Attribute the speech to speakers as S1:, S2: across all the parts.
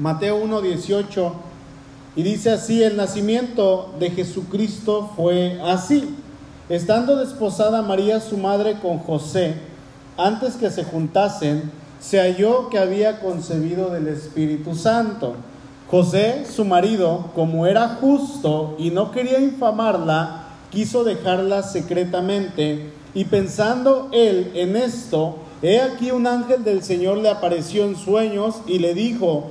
S1: Mateo 1.18, y dice así, el nacimiento de Jesucristo fue así. Estando desposada María su madre con José, antes que se juntasen, se halló que había concebido del Espíritu Santo. José, su marido, como era justo y no quería infamarla, quiso dejarla secretamente, y pensando él en esto, he aquí un ángel del Señor le apareció en sueños y le dijo,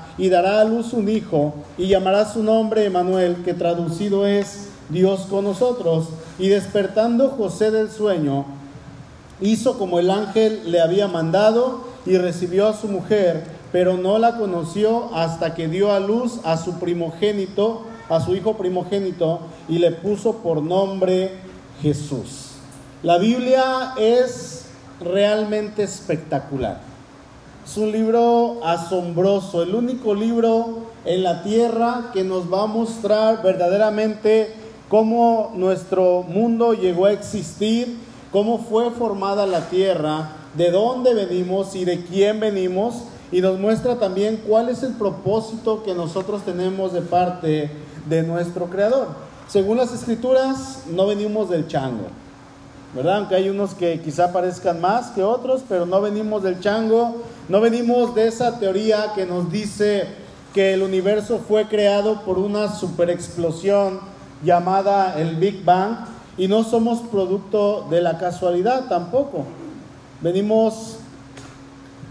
S1: y dará a luz un hijo, y llamará su nombre Emanuel, que traducido es Dios con nosotros. Y despertando José del sueño, hizo como el ángel le había mandado y recibió a su mujer, pero no la conoció hasta que dio a luz a su primogénito, a su hijo primogénito, y le puso por nombre Jesús. La Biblia es realmente espectacular. Es un libro asombroso, el único libro en la tierra que nos va a mostrar verdaderamente cómo nuestro mundo llegó a existir, cómo fue formada la tierra, de dónde venimos y de quién venimos, y nos muestra también cuál es el propósito que nosotros tenemos de parte de nuestro Creador. Según las escrituras, no venimos del chango, ¿verdad? Aunque hay unos que quizá parezcan más que otros, pero no venimos del chango, no venimos de esa teoría que nos dice que el universo fue creado por una superexplosión llamada el Big Bang y no somos producto de la casualidad tampoco. Venimos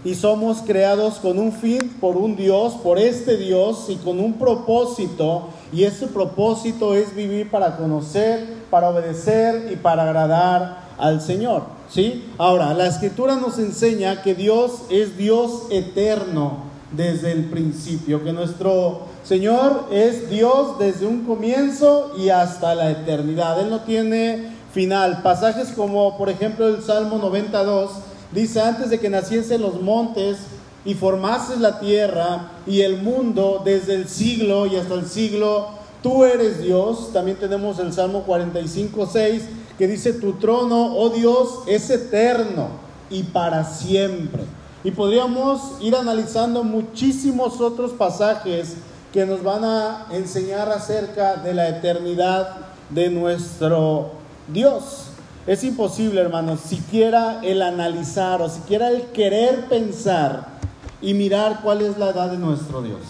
S1: y somos creados con un fin, por un Dios, por este Dios y con un propósito. Y ese propósito es vivir para conocer, para obedecer y para agradar al Señor. ¿sí? Ahora, la escritura nos enseña que Dios es Dios eterno desde el principio, que nuestro Señor es Dios desde un comienzo y hasta la eternidad. Él no tiene final. Pasajes como por ejemplo el Salmo 92 dice, antes de que naciesen los montes y formases la tierra y el mundo desde el siglo y hasta el siglo, tú eres Dios. También tenemos el Salmo 45, 6 que dice, tu trono, oh Dios, es eterno y para siempre. Y podríamos ir analizando muchísimos otros pasajes que nos van a enseñar acerca de la eternidad de nuestro Dios. Es imposible, hermanos, siquiera el analizar o siquiera el querer pensar y mirar cuál es la edad de nuestro Dios.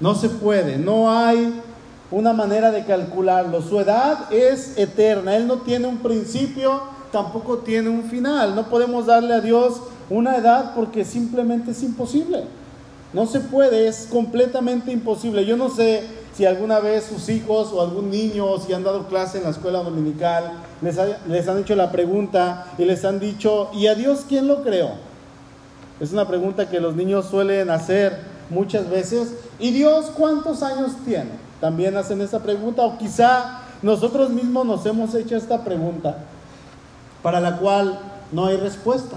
S1: No se puede, no hay una manera de calcularlo. Su edad es eterna, Él no tiene un principio, tampoco tiene un final. No podemos darle a Dios una edad porque simplemente es imposible. No se puede, es completamente imposible. Yo no sé si alguna vez sus hijos o algún niño, si han dado clase en la escuela dominical, les, les han hecho la pregunta y les han dicho, ¿y a Dios quién lo creó? Es una pregunta que los niños suelen hacer muchas veces. ¿Y Dios cuántos años tiene? También hacen esa pregunta o quizá nosotros mismos nos hemos hecho esta pregunta para la cual no hay respuesta.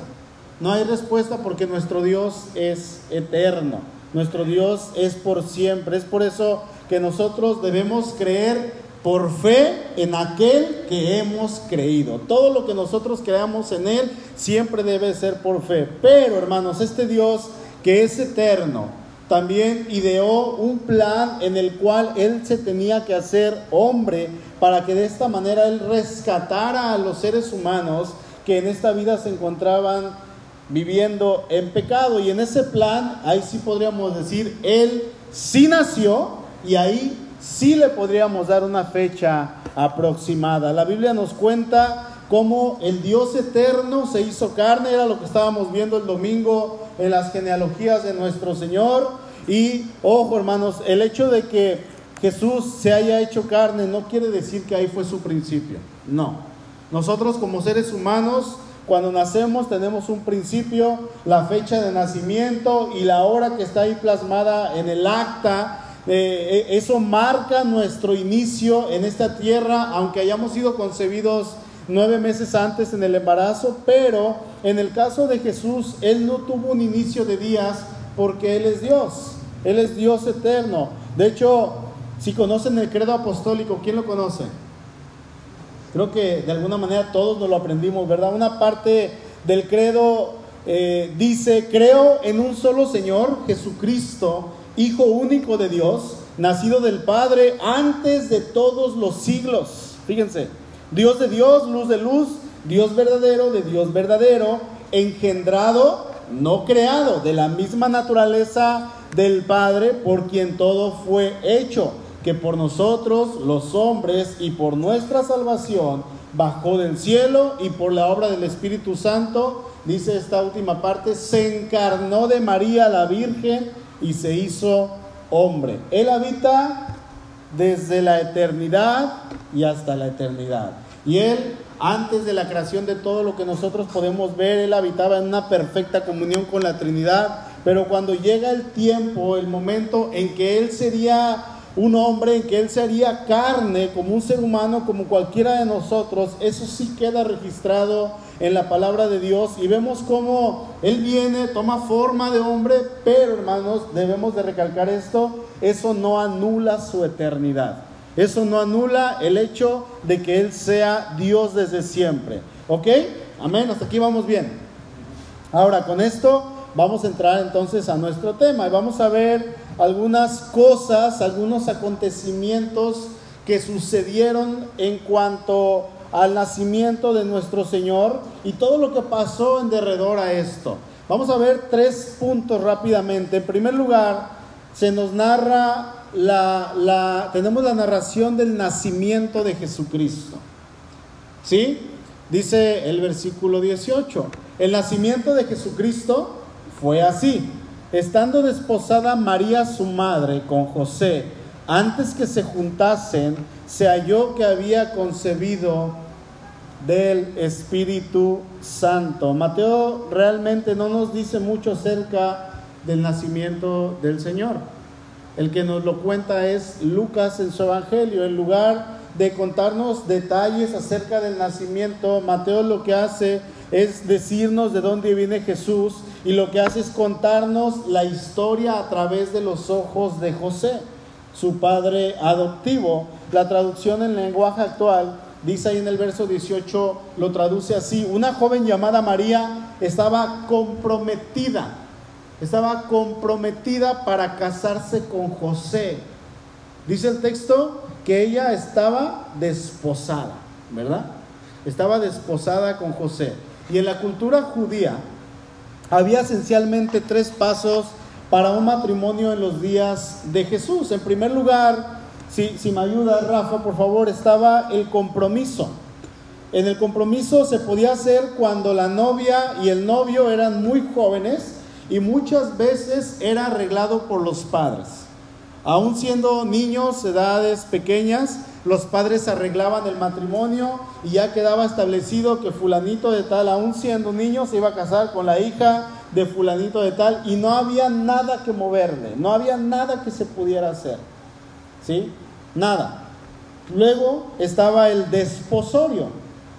S1: No hay respuesta porque nuestro Dios es eterno. Nuestro Dios es por siempre. Es por eso que nosotros debemos creer por fe en aquel que hemos creído. Todo lo que nosotros creamos en Él siempre debe ser por fe. Pero hermanos, este Dios que es eterno, también ideó un plan en el cual Él se tenía que hacer hombre para que de esta manera Él rescatara a los seres humanos que en esta vida se encontraban viviendo en pecado. Y en ese plan, ahí sí podríamos decir, Él sí nació y ahí sí le podríamos dar una fecha aproximada. La Biblia nos cuenta cómo el Dios eterno se hizo carne, era lo que estábamos viendo el domingo en las genealogías de nuestro Señor. Y ojo hermanos, el hecho de que Jesús se haya hecho carne no quiere decir que ahí fue su principio. No. Nosotros como seres humanos cuando nacemos tenemos un principio, la fecha de nacimiento y la hora que está ahí plasmada en el acta eh, eh, eso marca nuestro inicio en esta tierra, aunque hayamos sido concebidos nueve meses antes en el embarazo, pero en el caso de Jesús, Él no tuvo un inicio de días porque Él es Dios, Él es Dios eterno. De hecho, si conocen el credo apostólico, ¿quién lo conoce? Creo que de alguna manera todos nos lo aprendimos, ¿verdad? Una parte del credo eh, dice, creo en un solo Señor, Jesucristo, Hijo único de Dios, nacido del Padre antes de todos los siglos. Fíjense, Dios de Dios, luz de luz, Dios verdadero de Dios verdadero, engendrado, no creado, de la misma naturaleza del Padre, por quien todo fue hecho, que por nosotros los hombres y por nuestra salvación bajó del cielo y por la obra del Espíritu Santo, dice esta última parte, se encarnó de María la Virgen y se hizo hombre. Él habita desde la eternidad y hasta la eternidad. Y Él, antes de la creación de todo lo que nosotros podemos ver, Él habitaba en una perfecta comunión con la Trinidad. Pero cuando llega el tiempo, el momento en que Él sería un hombre, en que Él sería carne como un ser humano, como cualquiera de nosotros, eso sí queda registrado en la palabra de Dios y vemos cómo Él viene, toma forma de hombre, pero hermanos, debemos de recalcar esto, eso no anula su eternidad. Eso no anula el hecho de que Él sea Dios desde siempre. ¿Ok? Amén, hasta aquí vamos bien. Ahora, con esto vamos a entrar entonces a nuestro tema y vamos a ver algunas cosas, algunos acontecimientos que sucedieron en cuanto al nacimiento de nuestro Señor y todo lo que pasó en derredor a esto. Vamos a ver tres puntos rápidamente. En primer lugar, se nos narra la, tenemos la narración del nacimiento de Jesucristo. ¿Sí? Dice el versículo 18, el nacimiento de Jesucristo fue así. Estando desposada María su madre con José, antes que se juntasen, se halló que había concebido del Espíritu Santo. Mateo realmente no nos dice mucho acerca del nacimiento del Señor. El que nos lo cuenta es Lucas en su Evangelio. En lugar de contarnos detalles acerca del nacimiento, Mateo lo que hace es decirnos de dónde viene Jesús y lo que hace es contarnos la historia a través de los ojos de José, su padre adoptivo. La traducción en lenguaje actual dice ahí en el verso 18, lo traduce así, una joven llamada María estaba comprometida estaba comprometida para casarse con José. Dice el texto que ella estaba desposada, ¿verdad? Estaba desposada con José. Y en la cultura judía había esencialmente tres pasos para un matrimonio en los días de Jesús. En primer lugar, si, si me ayuda Rafa, por favor, estaba el compromiso. En el compromiso se podía hacer cuando la novia y el novio eran muy jóvenes y muchas veces era arreglado por los padres. Aún siendo niños, edades pequeñas, los padres arreglaban el matrimonio y ya quedaba establecido que fulanito de tal, aún siendo niño, se iba a casar con la hija de fulanito de tal y no había nada que moverle, no había nada que se pudiera hacer. ¿Sí? Nada. Luego estaba el desposorio.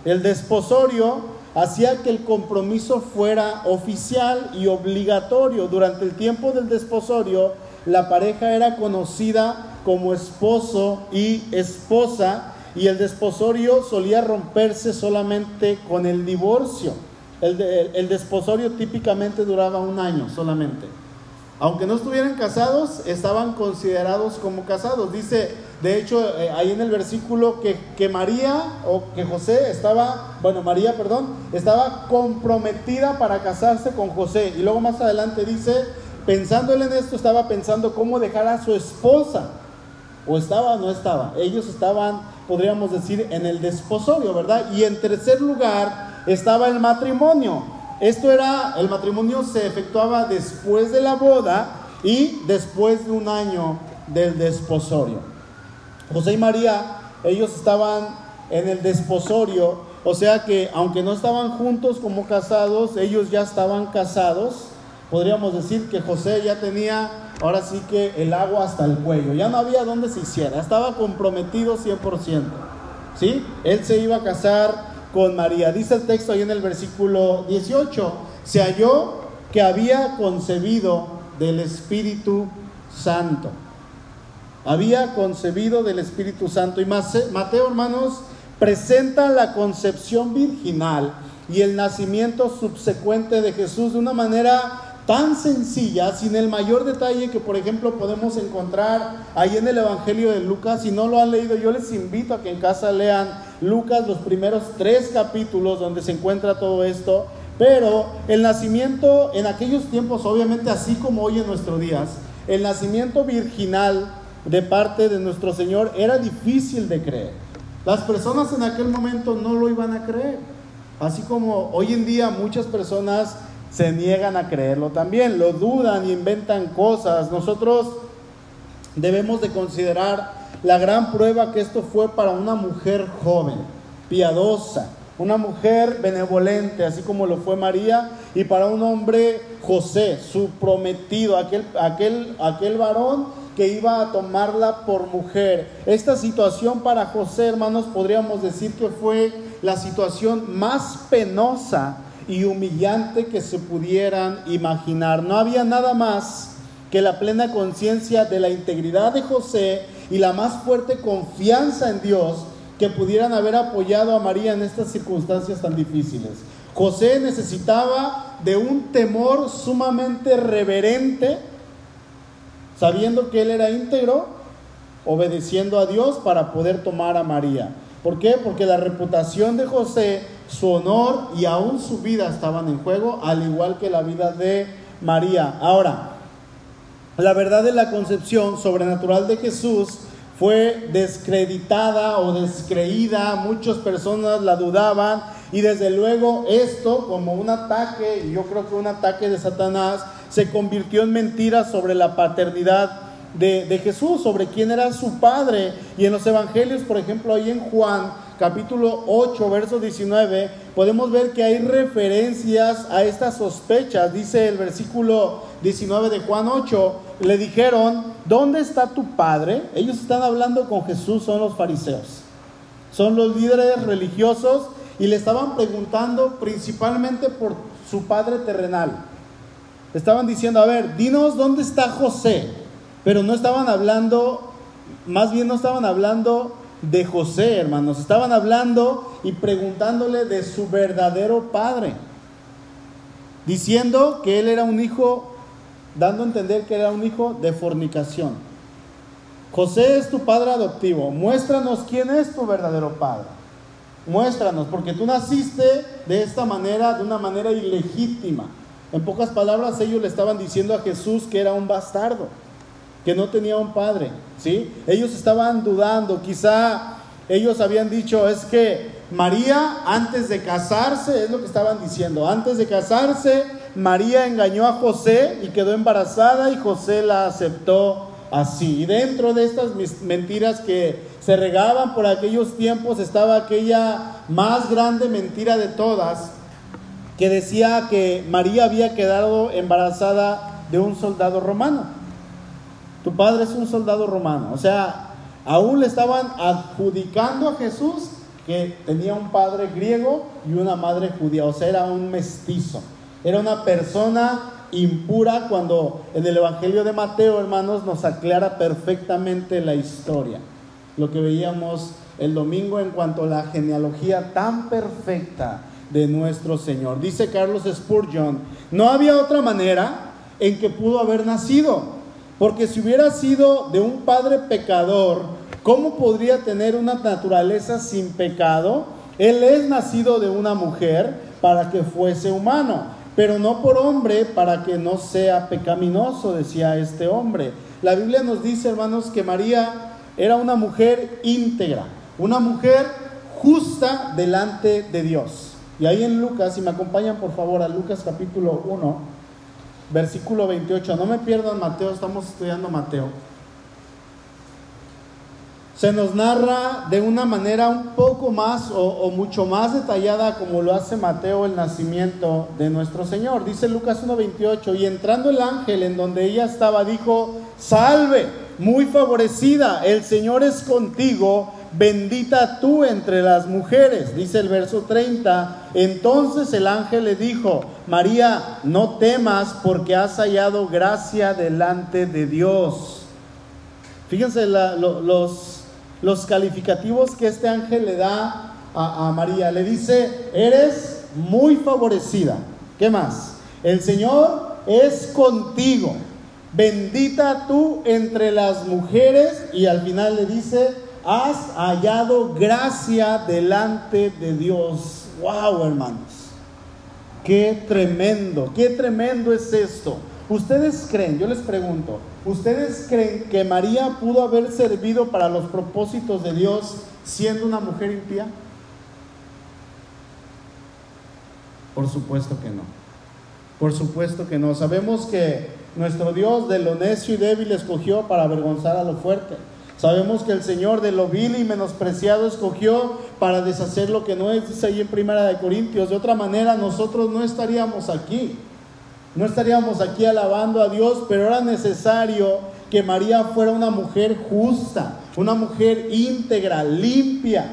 S1: El desposorio hacía que el compromiso fuera oficial y obligatorio. Durante el tiempo del desposorio, la pareja era conocida como esposo y esposa y el desposorio solía romperse solamente con el divorcio. El, desposorio típicamente duraba un año solamente. Aunque no estuvieran casados, estaban considerados como casados. Dice de hecho, eh, ahí en el versículo que, que, María o que José estaba, bueno, María, perdón, estaba comprometida para casarse con José. Y luego más adelante dice, pensándole en esto, estaba pensando cómo dejar a su esposa. O estaba o no estaba. Ellos estaban, podríamos decir, en el desposorio, ¿verdad? Y en tercer lugar estaba el matrimonio. Esto era, el matrimonio se efectuaba después de la boda y después de un año del desposorio. José y María, ellos estaban en el desposorio, o sea que aunque no estaban juntos como casados, ellos ya estaban casados, podríamos decir que José ya tenía ahora sí que el agua hasta el cuello, ya no había donde se hiciera, estaba comprometido 100%. ¿Sí? Él se iba a casar con María. Dice el texto ahí en el versículo 18, se halló que había concebido del Espíritu Santo. Había concebido del Espíritu Santo. Y Mateo, hermanos, presenta la concepción virginal y el nacimiento subsecuente de Jesús de una manera tan sencilla, sin el mayor detalle que, por ejemplo, podemos encontrar ahí en el Evangelio de Lucas. Si no lo han leído, yo les invito a que en casa lean Lucas los primeros tres capítulos donde se encuentra todo esto. Pero el nacimiento en aquellos tiempos, obviamente así como hoy en nuestros días, el nacimiento virginal de parte de nuestro Señor era difícil de creer. Las personas en aquel momento no lo iban a creer. Así como hoy en día muchas personas se niegan a creerlo también, lo dudan y inventan cosas. Nosotros debemos de considerar la gran prueba que esto fue para una mujer joven, piadosa, una mujer benevolente, así como lo fue María, y para un hombre José, su prometido, aquel, aquel, aquel varón que iba a tomarla por mujer. Esta situación para José, hermanos, podríamos decir que fue la situación más penosa y humillante que se pudieran imaginar. No había nada más que la plena conciencia de la integridad de José y la más fuerte confianza en Dios que pudieran haber apoyado a María en estas circunstancias tan difíciles. José necesitaba de un temor sumamente reverente, sabiendo que él era íntegro, obedeciendo a Dios para poder tomar a María. ¿Por qué? Porque la reputación de José su honor y aún su vida estaban en juego, al igual que la vida de María. Ahora, la verdad de la concepción sobrenatural de Jesús fue descreditada o descreída, muchas personas la dudaban y desde luego esto como un ataque, yo creo que un ataque de Satanás, se convirtió en mentira sobre la paternidad de, de Jesús, sobre quién era su padre. Y en los evangelios, por ejemplo, ahí en Juan, capítulo 8, verso 19, podemos ver que hay referencias a estas sospechas. Dice el versículo 19 de Juan 8, le dijeron, ¿dónde está tu padre? Ellos están hablando con Jesús, son los fariseos, son los líderes religiosos y le estaban preguntando principalmente por su padre terrenal. Estaban diciendo, a ver, dinos dónde está José, pero no estaban hablando, más bien no estaban hablando de José, hermanos. Estaban hablando y preguntándole de su verdadero padre, diciendo que él era un hijo, dando a entender que era un hijo de fornicación. José es tu padre adoptivo, muéstranos quién es tu verdadero padre. Muéstranos, porque tú naciste de esta manera, de una manera ilegítima. En pocas palabras, ellos le estaban diciendo a Jesús que era un bastardo que no tenía un padre, ¿sí? Ellos estaban dudando, quizá ellos habían dicho, es que María antes de casarse, es lo que estaban diciendo, antes de casarse, María engañó a José y quedó embarazada y José la aceptó así. Y dentro de estas mentiras que se regaban por aquellos tiempos estaba aquella más grande mentira de todas, que decía que María había quedado embarazada de un soldado romano. Tu padre es un soldado romano. O sea, aún le estaban adjudicando a Jesús que tenía un padre griego y una madre judía. O sea, era un mestizo. Era una persona impura cuando en el Evangelio de Mateo, hermanos, nos aclara perfectamente la historia. Lo que veíamos el domingo en cuanto a la genealogía tan perfecta de nuestro Señor. Dice Carlos Spurgeon, no había otra manera en que pudo haber nacido porque si hubiera sido de un padre pecador, ¿cómo podría tener una naturaleza sin pecado? Él es nacido de una mujer para que fuese humano, pero no por hombre para que no sea pecaminoso, decía este hombre. La Biblia nos dice, hermanos, que María era una mujer íntegra, una mujer justa delante de Dios. Y ahí en Lucas, si me acompañan por favor a Lucas capítulo 1, versículo 28. No me pierdan Mateo, estamos estudiando Mateo. Se nos narra de una manera un poco más o, o, mucho más detallada como lo hace Mateo el nacimiento de nuestro Señor. Dice Lucas 1.28, y entrando el ángel en donde ella estaba, dijo, salve, muy favorecida, el Señor es contigo, bendita tú entre las mujeres. Dice el verso 30, entonces el ángel le dijo, María, no temas porque has hallado gracia delante de Dios. Fíjense los, los calificativos que este ángel le da a, María. Le dice, eres muy favorecida. ¿Qué más? El Señor es contigo. Bendita tú entre las mujeres. Y al final le dice, has hallado gracia delante de Dios. Wow, hermanos. Qué tremendo, qué tremendo es esto. ¿Ustedes creen, yo les pregunto, ¿ustedes creen que María pudo haber servido para los propósitos de Dios siendo una mujer impía? Por supuesto que no. Por supuesto que no. Sabemos que nuestro Dios de lo necio y débil escogió para avergonzar a lo fuerte. Sabemos que el Señor de lo vil y menospreciado escogió para deshacer lo que no es, dice ahí en Primera de Corintios. De otra manera, nosotros no estaríamos aquí. No estaríamos aquí alabando a Dios, pero era necesario que María fuera una mujer justa, una mujer íntegra, limpia.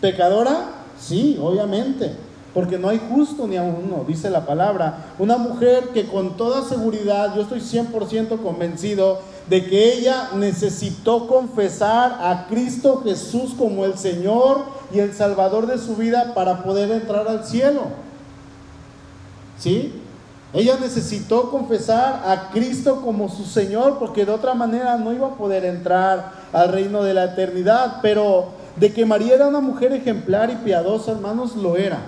S1: ¿Pecadora? Sí, obviamente, porque no hay justo ni a uno, dice la palabra. Una mujer que con toda seguridad, yo estoy 100% convencido de que ella necesitó confesar a Cristo Jesús como el Señor y el Salvador de su vida para poder entrar al cielo. ¿Sí? Ella necesitó confesar a Cristo como su Señor porque de otra manera no iba a poder entrar al reino de la eternidad. Pero de que María era una mujer ejemplar y piadosa, hermanos, lo era.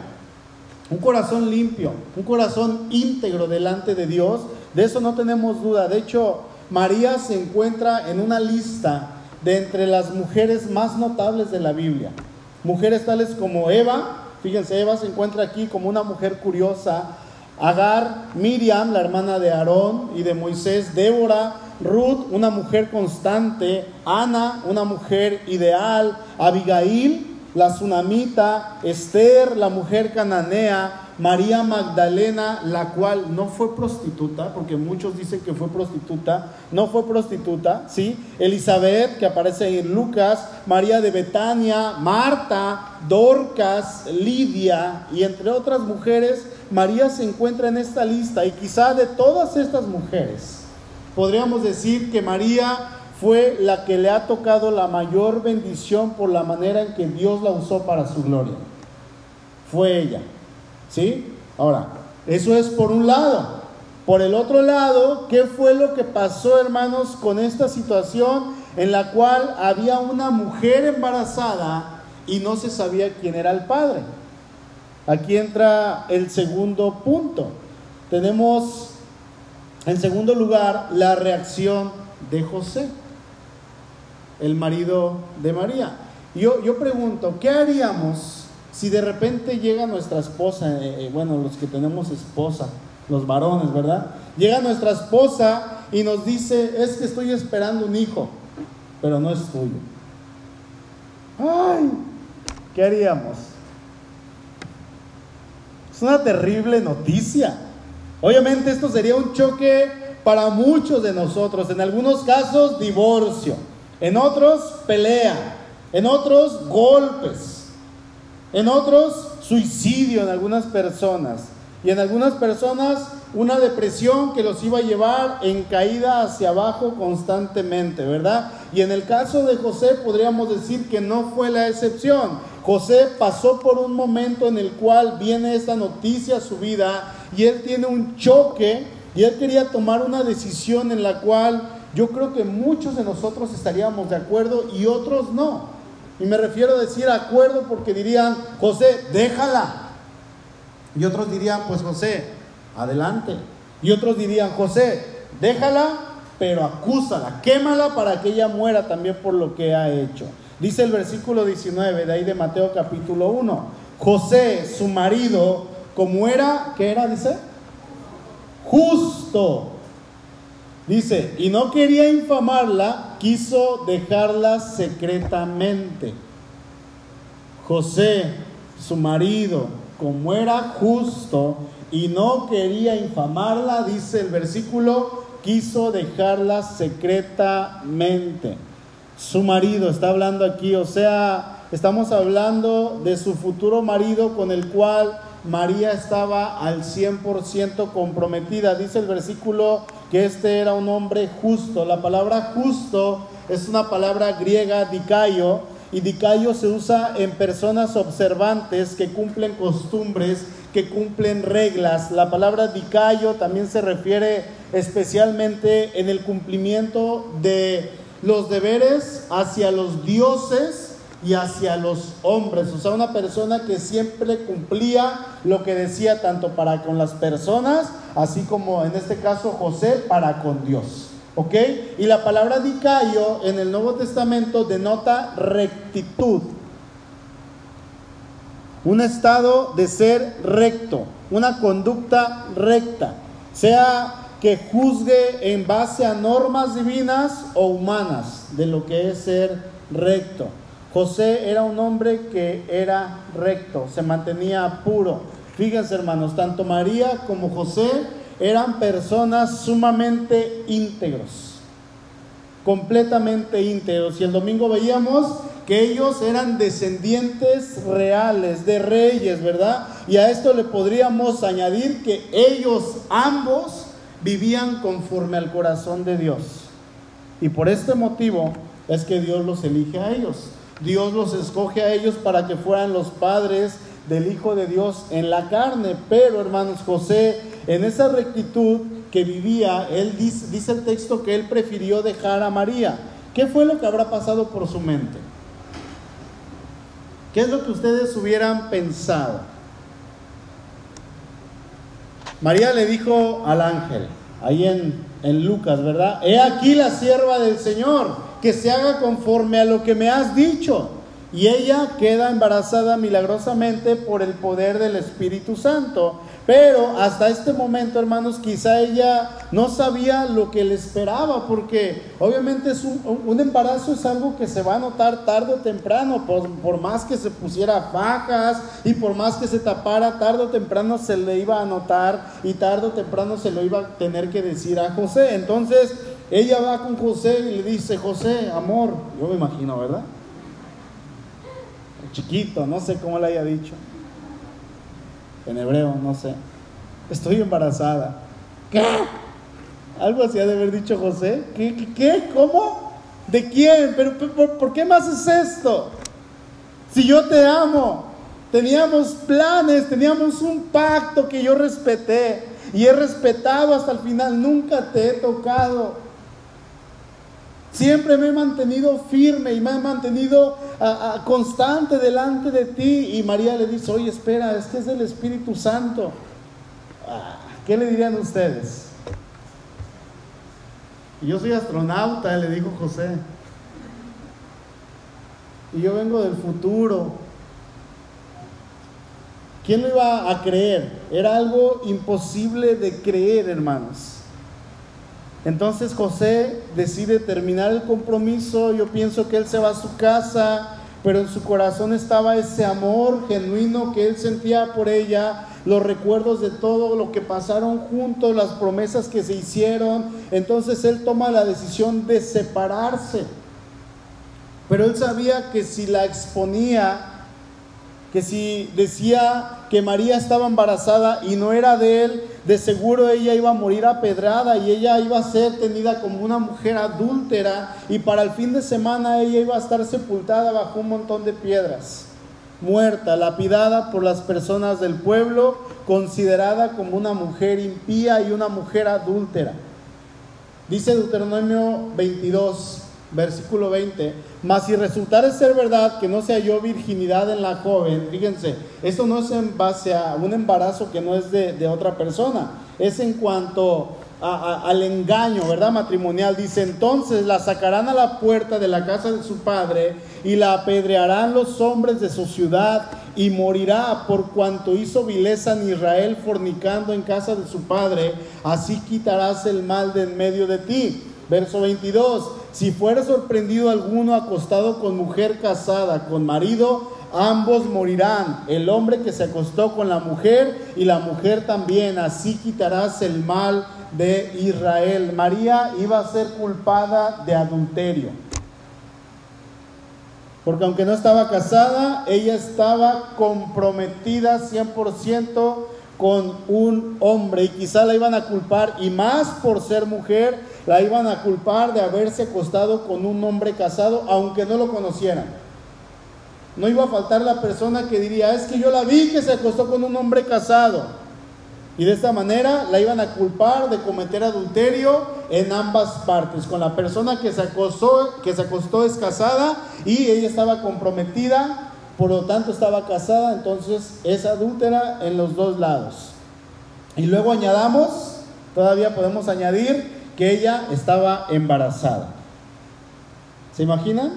S1: Un corazón limpio, un corazón íntegro delante de Dios, de eso no tenemos duda. De hecho, María se encuentra en una lista de entre las mujeres más notables de la Biblia. Mujeres tales como Eva, fíjense, Eva se encuentra aquí como una mujer curiosa, Agar, Miriam, la hermana de Aarón y de Moisés, Débora, Ruth, una mujer constante, Ana, una mujer ideal, Abigail, la tsunamita, Esther, la mujer cananea, María Magdalena, la cual no fue prostituta, porque muchos dicen que fue prostituta, no fue prostituta, ¿sí? Elizabeth, que aparece en Lucas, María de Betania, Marta, Dorcas, Lidia, y entre otras mujeres, María se encuentra en esta lista, y quizá de todas estas mujeres, podríamos decir que María fue la que le ha tocado la mayor bendición por la manera en que Dios la usó para su gloria. Fue ella. ¿Sí? Ahora, eso es por un lado. Por el otro lado, ¿qué fue lo que pasó, hermanos, con esta situación en la cual había una mujer embarazada y no se sabía quién era el padre? Aquí entra el segundo punto. Tenemos, en segundo lugar, la reacción de José, el marido de María. Yo, yo pregunto, ¿qué haríamos si de repente llega nuestra esposa, eh, eh, bueno, los que tenemos esposa, los varones, ¿verdad? Llega nuestra esposa y nos dice, es que estoy esperando un hijo, pero no es tuyo. Ay, ¿qué haríamos? Es una terrible noticia. Obviamente esto sería un choque para muchos de nosotros. En algunos casos, divorcio. En otros, pelea. En otros, golpes. En otros, suicidio en algunas personas. Y en algunas personas, una depresión que los iba a llevar en caída hacia abajo constantemente, ¿verdad? Y en el caso de José podríamos decir que no fue la excepción. José pasó por un momento en el cual viene esta noticia a su vida y él tiene un choque y él quería tomar una decisión en la cual yo creo que muchos de nosotros estaríamos de acuerdo y otros no. Y me refiero a decir acuerdo porque dirían, José, déjala. Y otros dirían, pues José, adelante. Y otros dirían, José, déjala, pero acúsala, quémala para que ella muera también por lo que ha hecho. Dice el versículo 19 de ahí de Mateo capítulo 1. José, su marido, como era, ¿qué era? Dice, justo Dice, y no quería infamarla, quiso dejarla secretamente. José, su marido, como era justo y no quería infamarla, dice el versículo, quiso dejarla secretamente. Su marido está hablando aquí, o sea, estamos hablando de su futuro marido con el cual María estaba al 100% comprometida. Dice el versículo que este era un hombre justo. La palabra justo es una palabra griega, dicayo, y dicayo se usa en personas observantes que cumplen costumbres, que cumplen reglas. La palabra dicayo también se refiere especialmente en el cumplimiento de los deberes hacia los dioses y hacia los hombres. O sea, una persona que siempre cumplía lo que decía tanto para con las personas, así como en este caso José para con Dios. ¿Ok? Y la palabra dicayo en el Nuevo Testamento denota rectitud. Un estado de ser recto, una conducta recta, sea que juzgue en base a normas divinas o humanas de lo que es ser recto. José era un hombre que era recto, se mantenía puro. Fíjense hermanos, tanto María como José eran personas sumamente íntegros, completamente íntegros. Y el domingo veíamos que ellos eran descendientes reales de reyes, ¿verdad? Y a esto le podríamos añadir que ellos ambos vivían conforme al corazón de Dios. Y por este motivo es que Dios los elige a ellos. Dios los escoge a ellos para que fueran los padres del Hijo de Dios en la carne. Pero, hermanos, José, en esa rectitud que vivía, él dice, el texto que él prefirió dejar a María. ¿Qué fue lo que habrá pasado por su mente? ¿Qué es lo que ustedes hubieran pensado? María le dijo al ángel, ahí en, en Lucas, ¿verdad? He aquí la sierva del Señor que se haga conforme a lo que me has dicho. Y ella queda embarazada milagrosamente por el poder del Espíritu Santo. Pero hasta este momento, hermanos, quizá ella no sabía lo que le esperaba, porque obviamente un, embarazo es algo que se va a notar tarde o temprano, por, por, más que se pusiera fajas y por más que se tapara, tarde o temprano se le iba a notar y tarde o temprano se lo iba a tener que decir a José. Entonces, ella va con José y le dice, José, amor, yo me imagino, ¿verdad? Chiquito, no sé cómo le haya dicho. En hebreo, no sé. Estoy embarazada. ¿Qué? Algo así ha de haber dicho José. ¿Qué? ¿Qué? ¿Cómo? ¿De quién? ¿Pero por, por qué me haces esto? Si yo te amo, teníamos planes, teníamos un pacto que yo respeté y he respetado hasta el final, nunca te he tocado. Siempre me he mantenido firme y me he mantenido constante delante de ti. Y María le dice, oye, espera, este es el Espíritu Santo. Ah, ¿Qué le dirían ustedes? Yo soy astronauta, le dijo José. Y yo vengo del futuro. ¿Quién lo iba a creer? Era algo imposible de creer, hermanos. Entonces José decide terminar el compromiso, yo pienso que él se va a su casa, pero en su corazón estaba ese amor genuino que él sentía por ella, los recuerdos de todo lo que pasaron juntos, las promesas que se hicieron. Entonces él toma la decisión de separarse. Pero él sabía que si la exponía, que si decía que María estaba embarazada y no era de él, de seguro ella iba a morir apedrada y ella iba a ser tenida como una mujer adúltera y para el fin de semana ella iba a estar sepultada bajo un montón de piedras, muerta, lapidada por las personas del pueblo, considerada como una mujer impía y una mujer adúltera. Dice Deuteronomio 22, versículo 20, mas si resultara ser verdad que no se halló virginidad en la joven, fíjense, esto no es en base a un embarazo que no es de, otra persona, es en cuanto al engaño, ¿verdad? Matrimonial. Dice, entonces la sacarán a la puerta de la casa de su padre y la apedrearán los hombres de su ciudad y morirá por cuanto hizo vileza en Israel fornicando en casa de su padre, así quitarás el mal de en medio de ti. Verso 22, si fuera sorprendido alguno acostado con mujer casada, con marido, ambos morirán, el hombre que se acostó con la mujer y la mujer también, así quitarás el mal de Israel. María iba a ser culpada de adulterio. Porque aunque no estaba casada, ella estaba comprometida 100% con un hombre y quizá la iban a culpar, y más por ser mujer, la iban a culpar de haberse acostado con un hombre casado, aunque no lo conocieran. No iba a faltar la persona que diría, es que yo la vi que se acostó con un hombre casado. Y de esta manera la iban a culpar de cometer adulterio en ambas partes. Con la persona que se acostó, que se acostó es casada y ella estaba comprometida, por lo tanto estaba casada, entonces es adúltera en los dos lados. Y luego añadamos, todavía podemos añadir que ella estaba embarazada. ¿Se imaginan?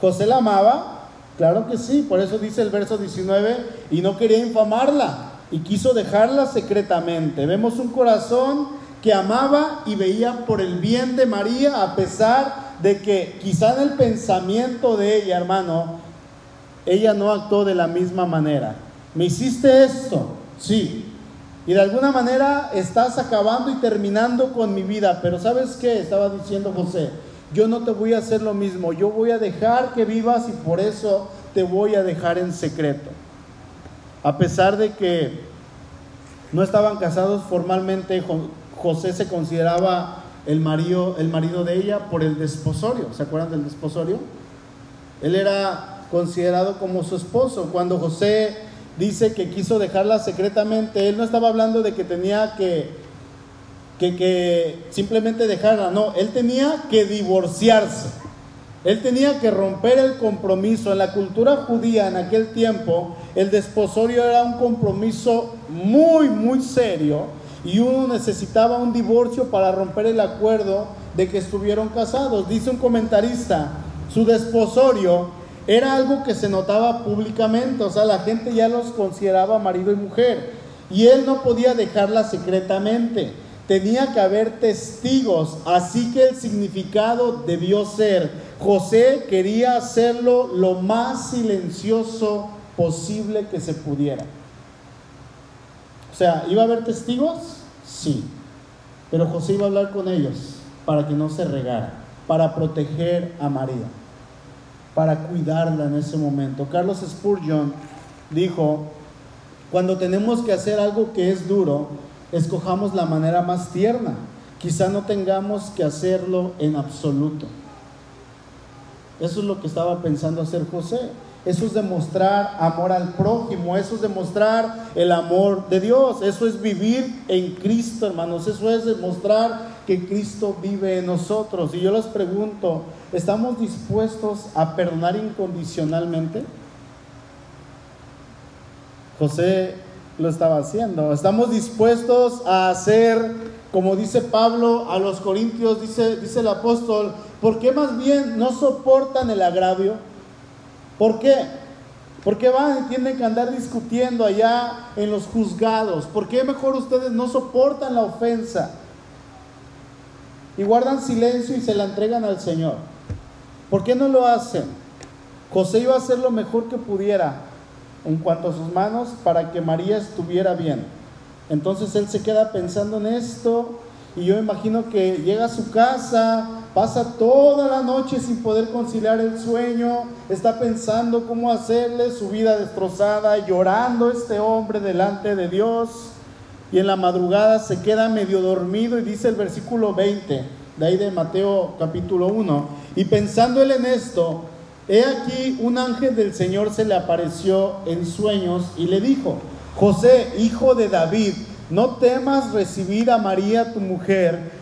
S1: José la amaba, claro que sí, por eso dice el verso 19, y no quería infamarla y quiso dejarla secretamente. Vemos un corazón que amaba y veía por el bien de María a pesar de que quizá en el pensamiento de ella, hermano, ella no actuó de la misma manera. ¿Me hiciste esto? Sí. Y de alguna manera estás acabando y terminando con mi vida. Pero ¿sabes qué? Estaba diciendo José, yo no te voy a hacer lo mismo. Yo voy a dejar que vivas y por eso te voy a dejar en secreto. A pesar de que no estaban casados formalmente, José se consideraba el marido, el marido de ella por el desposorio. ¿Se acuerdan del desposorio? Él era considerado como su esposo. Cuando José dice que quiso dejarla secretamente, él no estaba hablando de que tenía que, que, simplemente dejarla, no, él tenía que divorciarse. Él tenía que romper el compromiso. En la cultura judía en aquel tiempo, el desposorio era un compromiso muy, muy serio y uno necesitaba un divorcio para romper el acuerdo de que estuvieron casados. Dice un comentarista, su desposorio era algo que se notaba públicamente, o sea, la gente ya los consideraba marido y mujer y él no podía dejarla secretamente. Tenía que haber testigos, así que el significado debió ser José quería hacerlo lo más silencioso posible que se pudiera. O sea, ¿iba a haber testigos? Sí. Pero José iba a hablar con ellos para que no se regara, para proteger a María, para cuidarla en ese momento. Carlos Spurgeon dijo, cuando tenemos que hacer algo que es duro, escojamos la manera más tierna. Quizá no tengamos que hacerlo en absoluto. Eso es lo que estaba pensando hacer José. Eso es demostrar amor al prójimo, eso es demostrar el amor de Dios, eso es vivir en Cristo, hermanos, eso es demostrar que Cristo vive en nosotros. Y yo les pregunto, ¿estamos dispuestos a perdonar incondicionalmente? José lo estaba haciendo. ¿Estamos dispuestos a hacer, como dice Pablo a los Corintios, dice, dice el apóstol, ¿Por qué más bien no soportan el agravio? ¿Por qué? ¿Por qué van y tienen que andar discutiendo allá en los juzgados? ¿Por qué mejor ustedes no soportan la ofensa? Y guardan silencio y se la entregan al Señor. ¿Por qué no lo hacen? José iba a hacer lo mejor que pudiera en cuanto a sus manos para que María estuviera bien. Entonces él se queda pensando en esto y yo imagino que llega a su casa, pasa toda la noche sin poder conciliar el sueño, está pensando cómo hacerle su vida destrozada, llorando este hombre delante de Dios. Y en la madrugada se queda medio dormido y dice el versículo 20, de ahí de Mateo capítulo 1. Y pensando él en esto, he aquí un ángel del Señor se le apareció en sueños y le dijo, José, hijo de David, no temas recibir a María tu mujer,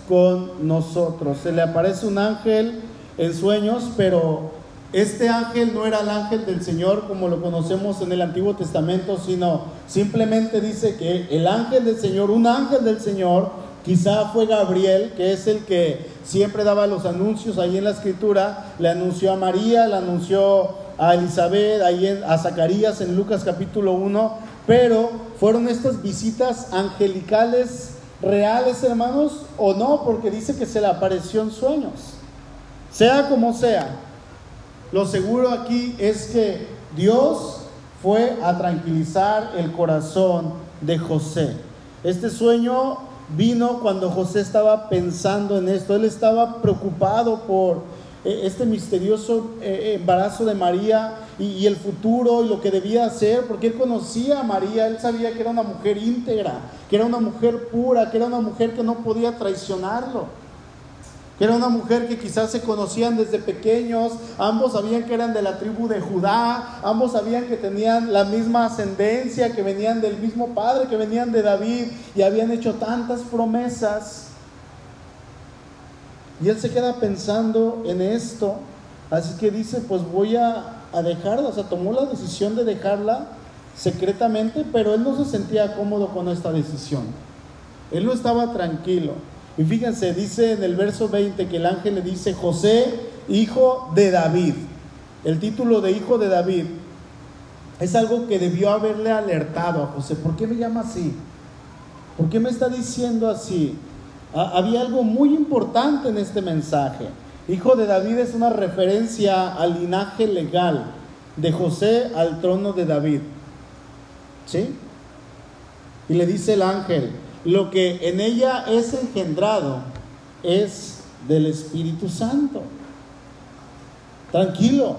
S1: con nosotros. Se le aparece un ángel en sueños, pero este ángel no era el ángel del Señor como lo conocemos en el Antiguo Testamento, sino simplemente dice que el ángel del Señor, un ángel del Señor, quizá fue Gabriel, que es el que siempre daba los anuncios ahí en la escritura, le anunció a María, le anunció a Elizabeth, ahí a Zacarías en Lucas capítulo 1, pero fueron estas visitas angelicales reales, hermanos, o no, porque dice que se le apareció en sueños. Sea como sea, lo seguro aquí es que Dios fue a tranquilizar el corazón de José. Este sueño vino cuando José estaba pensando en esto. Él estaba preocupado por eh, este misterioso eh, embarazo de María y, el futuro y lo que debía hacer, porque él conocía a María, él sabía que era una mujer íntegra, que era una mujer pura, que era una mujer que no podía traicionarlo. Era una mujer que quizás se conocían desde pequeños, ambos sabían que eran de la tribu de Judá, ambos sabían que tenían la misma ascendencia, que venían del mismo padre, que venían de David y habían hecho tantas promesas. Y él se queda pensando en esto, así que dice, pues voy a, a dejarla, o sea, tomó la decisión de dejarla secretamente, pero él no se sentía cómodo con esta decisión. Él no estaba tranquilo. Y fíjense, dice en el verso 20 que el ángel le dice, José, hijo de David. El título de hijo de David es algo que debió haberle alertado a José. ¿Por qué me llama así? ¿Por qué me está diciendo así? había algo muy importante en este mensaje. Hijo de David es una referencia al linaje legal de José al trono de David. ¿Sí? Y le dice el ángel, lo que en ella es engendrado es del Espíritu Santo. Tranquilo.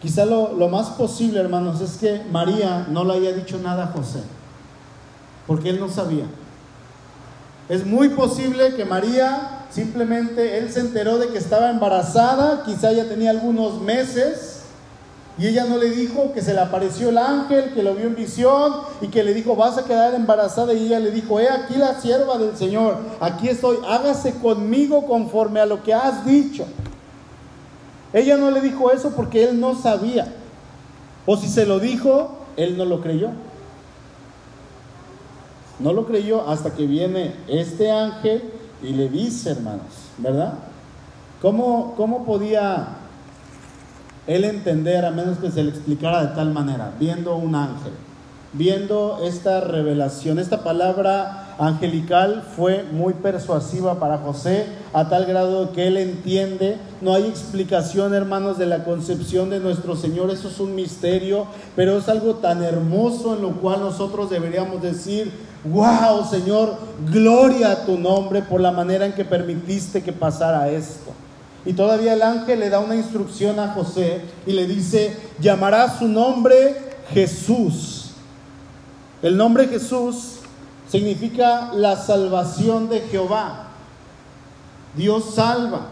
S1: Quizá lo, lo, más posible, hermanos, es que María no le haya dicho nada a José, porque él no sabía. Es muy posible que María simplemente, él se enteró de que estaba embarazada, quizá ya tenía algunos meses, y ella no le dijo que se le apareció el ángel, que lo vio en visión y que le dijo, vas a quedar embarazada. Y ella le dijo, he aquí la sierva del Señor, aquí estoy, hágase conmigo conforme a lo que has dicho. Ella no le dijo eso porque él no sabía. O si se lo dijo, él no lo creyó. No lo creyó hasta que viene este ángel y le dice, hermanos, ¿verdad? ¿Cómo, cómo podía él entender a menos que se le explicara de tal manera, viendo un ángel, viendo esta revelación. Esta palabra angelical fue muy persuasiva para José, a tal grado que él entiende. No hay explicación, hermanos, de la concepción de nuestro Señor. Eso es un misterio, pero es algo tan hermoso en lo cual nosotros deberíamos decir, wow, Señor, gloria a tu nombre por la manera en que permitiste que pasara esto. Y todavía el ángel le da una instrucción a José y le dice, llamará su nombre Jesús. El nombre Jesús significa la salvación de Jehová. Dios salva.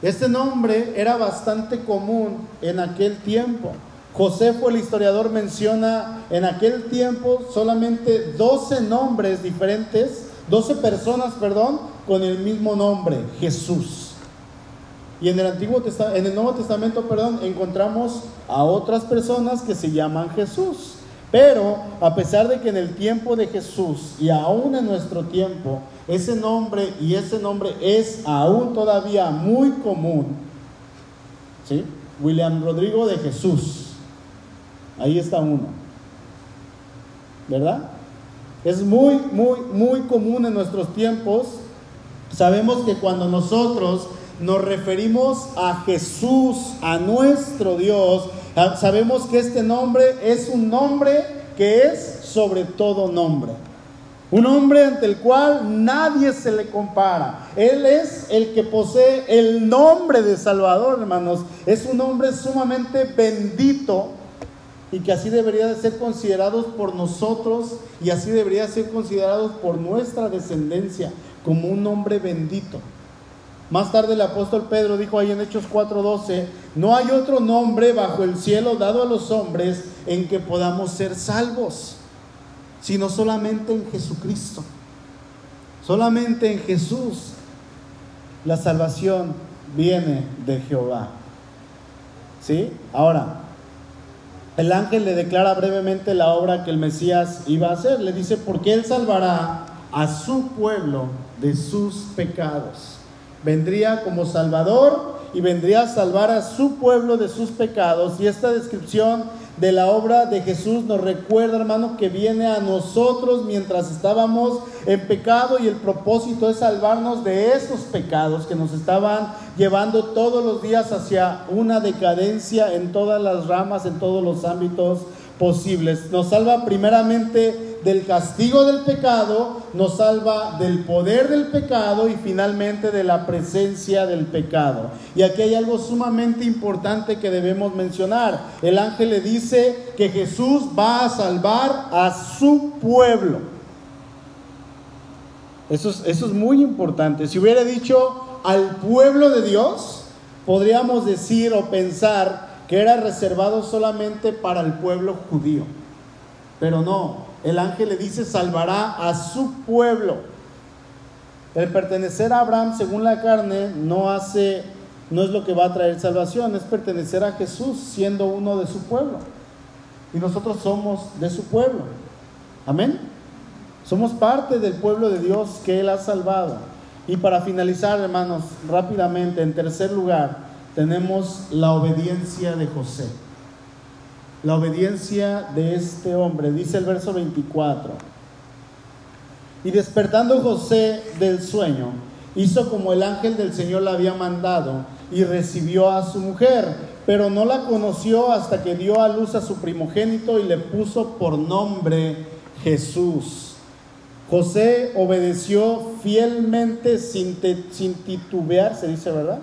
S1: Este nombre era bastante común en aquel tiempo. Josefo, el historiador, menciona en aquel tiempo solamente 12 nombres diferentes, 12 personas, perdón, con el mismo nombre, Jesús. Y en el, Antiguo en el Nuevo Testamento, perdón, encontramos a otras personas que se llaman Jesús. Pero a pesar de que en el tiempo de Jesús y aún en nuestro tiempo, ese nombre y ese nombre es aún todavía muy común. ¿Sí? William Rodrigo de Jesús. Ahí está uno. ¿Verdad? Es muy, muy, muy común en nuestros tiempos. Sabemos que cuando nosotros nos referimos a Jesús, a nuestro Dios, sabemos que este nombre es un nombre que es sobre todo nombre. Un hombre ante el cual nadie se le compara. Él es el que posee el nombre de Salvador, hermanos. Es un hombre sumamente bendito y que así debería de ser considerados por nosotros y así debería ser considerados por nuestra descendencia como un hombre bendito. Más tarde el apóstol Pedro dijo ahí en Hechos 4:12, no hay otro nombre bajo el cielo dado a los hombres en que podamos ser salvos, sino solamente en Jesucristo. Solamente en Jesús la salvación viene de Jehová. ¿Sí? Ahora, el ángel le declara brevemente la obra que el Mesías iba a hacer. Le dice, porque él salvará a su pueblo de sus pecados. Vendría como Salvador y vendría a salvar a su pueblo de sus pecados. Y esta descripción de la obra de Jesús nos recuerda, hermano, que viene a nosotros mientras estábamos en pecado y el propósito es salvarnos de esos pecados que nos estaban llevando todos los días hacia una decadencia en todas las ramas, en todos los ámbitos posibles. Nos salva primeramente del castigo del pecado, nos salva del poder del pecado y finalmente de la presencia del pecado. Y aquí hay algo sumamente importante que debemos mencionar. El ángel le dice que Jesús va a salvar a su pueblo. Eso es, eso es muy importante. Si hubiera dicho al pueblo de Dios, podríamos decir o pensar que era reservado solamente para el pueblo judío. Pero no, el ángel le dice, salvará a su pueblo. El pertenecer a Abraham según la carne no hace, no es lo que va a traer salvación, es pertenecer a Jesús siendo uno de su pueblo. Y nosotros somos de su pueblo. Amén. Somos parte del pueblo de Dios que Él ha salvado. Y para finalizar, hermanos, rápidamente, en tercer lugar, tenemos la obediencia de José la obediencia de este hombre. Dice el verso 24. Y despertando José del sueño, hizo como el ángel del Señor le había mandado y recibió a su mujer, pero no la conoció hasta que dio a luz a su primogénito y le puso por nombre Jesús. José obedeció fielmente sin, sin titubear, se dice, ¿verdad?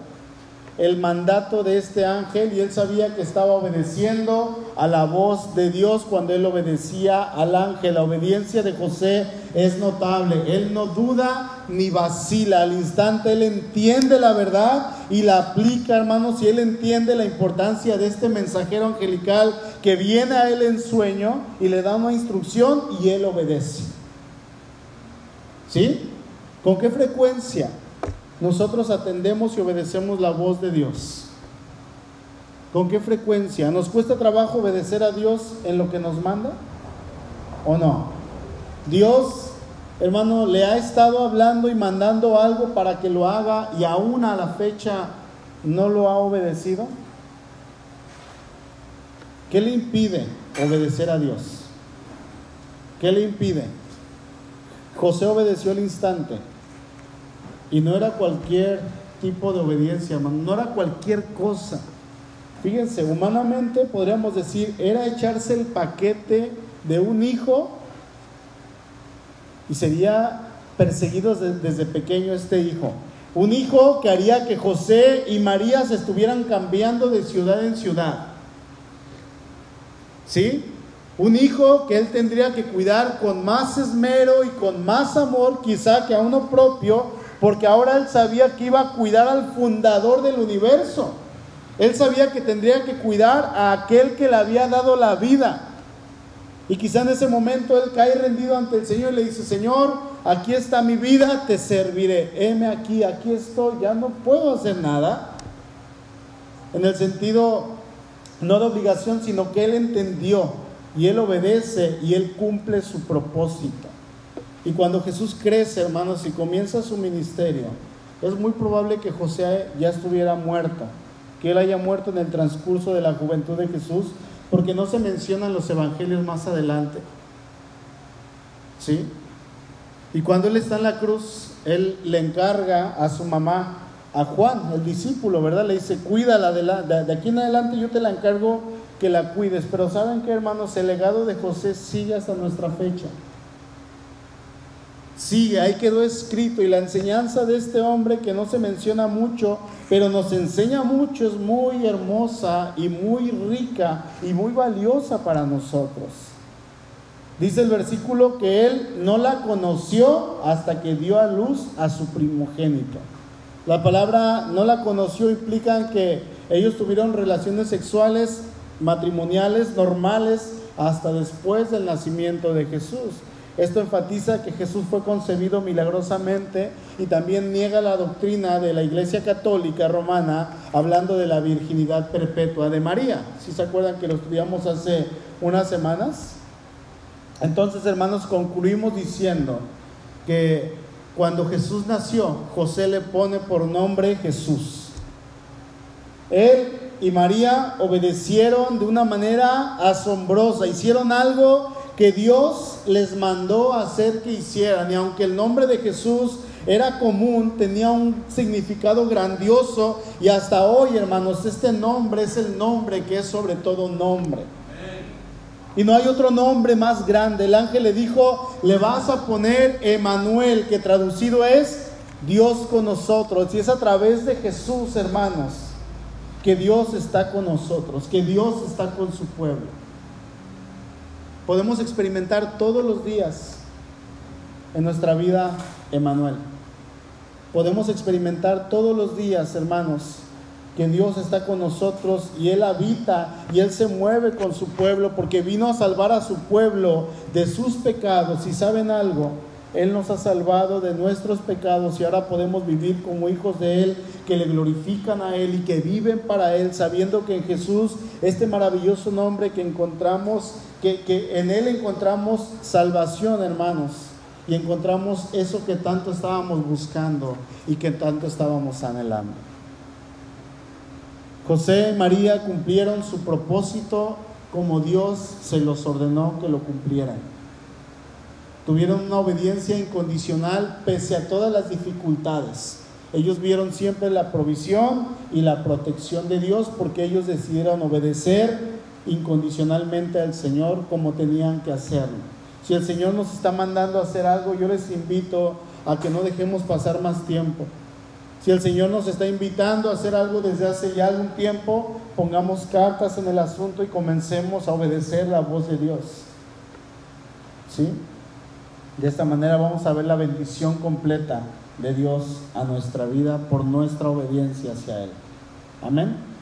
S1: El mandato de este ángel y él sabía que estaba obedeciendo a la voz de Dios cuando él obedecía al ángel. La obediencia de José es notable. Él no duda ni vacila. Al instante él entiende la verdad y la aplica, hermanos, y él entiende la importancia de este mensajero angelical que viene a él en sueño y le da una instrucción y él obedece. ¿Sí? ¿Con qué frecuencia? Nosotros atendemos y obedecemos la voz de Dios? ¿Con qué frecuencia? ¿Nos cuesta trabajo obedecer a Dios en lo que nos manda? ¿O no? Dios, hermano, le ha estado hablando y mandando algo para que lo haga y aún a la fecha no lo ha obedecido. ¿Qué le impide obedecer a Dios? ¿Qué le impide? José obedeció al instante. Y no era cualquier tipo de obediencia, no era cualquier cosa. Fíjense, humanamente podríamos decir, era echarse el paquete de un hijo y sería perseguido desde pequeño este hijo. Un hijo que haría que José y María se estuvieran cambiando de ciudad en ciudad. ¿Sí? Un hijo que él tendría que cuidar con más esmero y con más amor, quizá que a uno propio, porque ahora él sabía que iba a cuidar al fundador del universo. Él sabía que tendría que cuidar a aquel que le había dado la vida. Y quizá en ese momento él cae rendido ante el Señor y le dice, Señor, aquí está mi vida, te serviré. Heme aquí, aquí estoy, ya no puedo hacer nada. En el sentido, no de obligación, sino que él entendió y él obedece y él cumple su propósito. Y cuando Jesús crece, hermanos, y comienza su ministerio, es muy probable que José ya estuviera muerto, que él haya muerto en el transcurso de la juventud de Jesús, porque no se menciona en los evangelios más adelante. ¿Sí? Y cuando él está en la cruz, él le encarga a su mamá, a Juan, el discípulo, ¿verdad? Le dice, cuídala de, la, de, aquí en adelante, yo te la encargo que la cuides. Pero ¿saben qué, hermanos? El legado de José sigue hasta nuestra fecha sigue, ahí quedó escrito y la enseñanza de este hombre que no se menciona mucho, pero nos enseña mucho, es muy hermosa y muy rica y muy valiosa para nosotros. Dice el versículo que él no la conoció hasta que dio a luz a su primogénito. La palabra no la conoció implica que ellos tuvieron relaciones sexuales matrimoniales normales hasta después del nacimiento de Jesús. Esto enfatiza que Jesús fue concebido milagrosamente y también niega la doctrina de la Iglesia Católica Romana hablando de la virginidad perpetua de María. Si se acuerdan que lo estudiamos hace unas semanas. Entonces, hermanos, concluimos diciendo que cuando Jesús nació, José le pone por nombre Jesús. Él y María obedecieron de una manera asombrosa, hicieron algo que Dios les mandó hacer que hicieran. Y aunque el nombre de Jesús era común, tenía un significado grandioso y hasta hoy, hermanos, este nombre es el nombre que es sobre todo nombre. Y no hay otro nombre más grande. El ángel le dijo, le vas a poner Emanuel, que traducido es Dios con nosotros. Y es a través de Jesús, hermanos, que Dios está con nosotros, que Dios está con su pueblo. Podemos experimentar todos los días en nuestra vida Emanuel. Podemos experimentar todos los días, hermanos, que Dios está con nosotros y Él habita y Él se mueve con su pueblo porque vino a salvar a su pueblo de sus pecados. Y saben algo, Él nos ha salvado de nuestros pecados y ahora podemos vivir como hijos de Él, que le glorifican a Él y que viven para Él, sabiendo que en Jesús, este maravilloso nombre que encontramos, que, en Él encontramos salvación, hermanos. Y encontramos eso que tanto estábamos buscando y que tanto estábamos anhelando. José y María cumplieron su propósito como Dios se los ordenó que lo cumplieran. Tuvieron una obediencia incondicional pese a todas las dificultades. Ellos vieron siempre la provisión y la protección de Dios porque ellos decidieron obedecer incondicionalmente al Señor como tenían que hacerlo. Si el Señor nos está mandando a hacer algo, yo les invito a que no dejemos pasar más tiempo si el Señor nos está invitando a hacer algo desde hace ya algún tiempo, pongamos cartas en el asunto y comencemos a obedecer la voz de Dios. ¿Sí? De esta manera vamos a ver la bendición completa de Dios a nuestra vida por nuestra obediencia hacia Él. Amén.